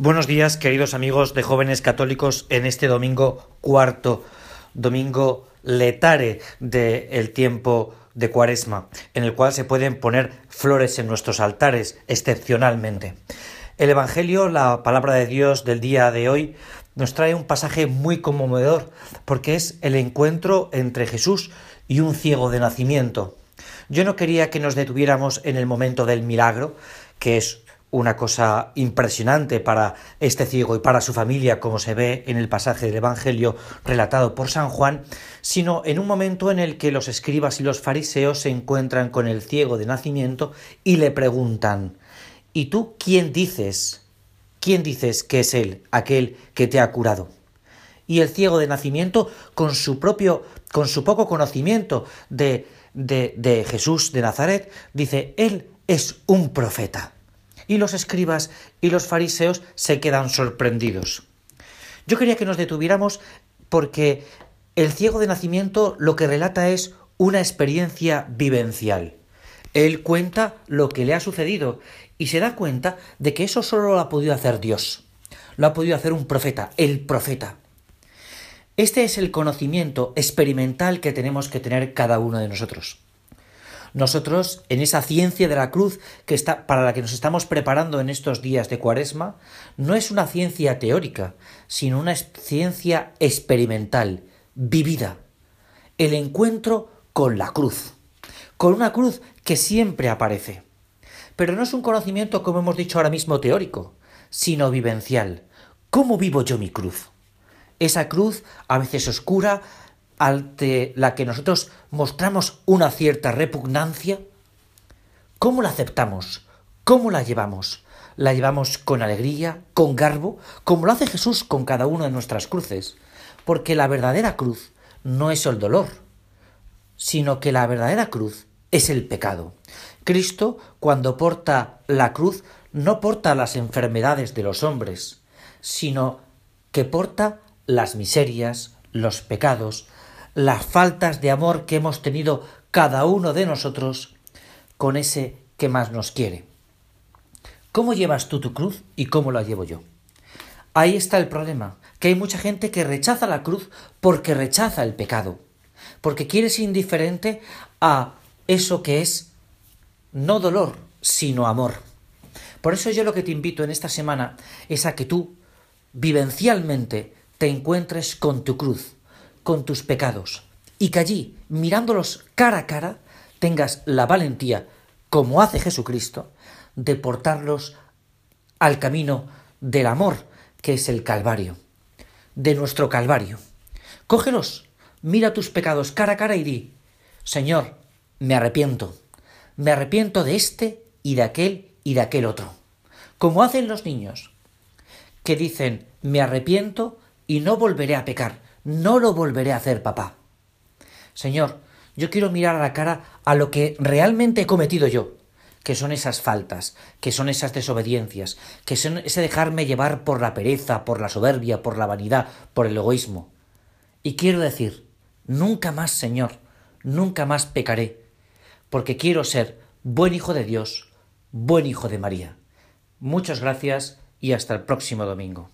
Buenos días, queridos amigos de jóvenes católicos, en este domingo cuarto, domingo letare del tiempo de Cuaresma, en el cual se pueden poner flores en nuestros altares, excepcionalmente. El Evangelio, la palabra de Dios del día de hoy, nos trae un pasaje muy conmovedor, porque es el encuentro entre Jesús y un ciego de nacimiento. Yo no quería que nos detuviéramos en el momento del milagro, que es una cosa impresionante para este ciego y para su familia, como se ve en el pasaje del Evangelio relatado por San Juan, sino en un momento en el que los escribas y los fariseos se encuentran con el ciego de nacimiento y le preguntan ¿Y tú quién dices? ¿Quién dices que es él, aquel que te ha curado? Y el ciego de nacimiento, con su propio, con su poco conocimiento de, de, de Jesús de Nazaret, dice, Él es un profeta y los escribas y los fariseos se quedan sorprendidos. Yo quería que nos detuviéramos porque el ciego de nacimiento lo que relata es una experiencia vivencial. Él cuenta lo que le ha sucedido y se da cuenta de que eso solo lo ha podido hacer Dios. Lo ha podido hacer un profeta, el profeta. Este es el conocimiento experimental que tenemos que tener cada uno de nosotros. Nosotros, en esa ciencia de la cruz que está, para la que nos estamos preparando en estos días de cuaresma, no es una ciencia teórica, sino una ciencia experimental, vivida. El encuentro con la cruz, con una cruz que siempre aparece. Pero no es un conocimiento, como hemos dicho ahora mismo, teórico, sino vivencial. ¿Cómo vivo yo mi cruz? Esa cruz, a veces oscura, ante la que nosotros mostramos una cierta repugnancia, ¿cómo la aceptamos? ¿Cómo la llevamos? ¿La llevamos con alegría, con garbo, como lo hace Jesús con cada una de nuestras cruces? Porque la verdadera cruz no es el dolor, sino que la verdadera cruz es el pecado. Cristo, cuando porta la cruz, no porta las enfermedades de los hombres, sino que porta las miserias, los pecados, las faltas de amor que hemos tenido cada uno de nosotros con ese que más nos quiere. ¿Cómo llevas tú tu cruz y cómo la llevo yo? Ahí está el problema, que hay mucha gente que rechaza la cruz porque rechaza el pecado, porque quiere ser indiferente a eso que es no dolor, sino amor. Por eso yo lo que te invito en esta semana es a que tú vivencialmente te encuentres con tu cruz, con tus pecados y que allí, mirándolos cara a cara, tengas la valentía, como hace Jesucristo, de portarlos al camino del amor, que es el Calvario, de nuestro Calvario. Cógelos, mira tus pecados cara a cara y di, Señor, me arrepiento, me arrepiento de este y de aquel y de aquel otro, como hacen los niños, que dicen, me arrepiento y no volveré a pecar, no lo volveré a hacer, papá. Señor, yo quiero mirar a la cara a lo que realmente he cometido yo, que son esas faltas, que son esas desobediencias, que son ese dejarme llevar por la pereza, por la soberbia, por la vanidad, por el egoísmo. Y quiero decir, nunca más, Señor, nunca más pecaré, porque quiero ser buen hijo de Dios, buen hijo de María. Muchas gracias y hasta el próximo domingo.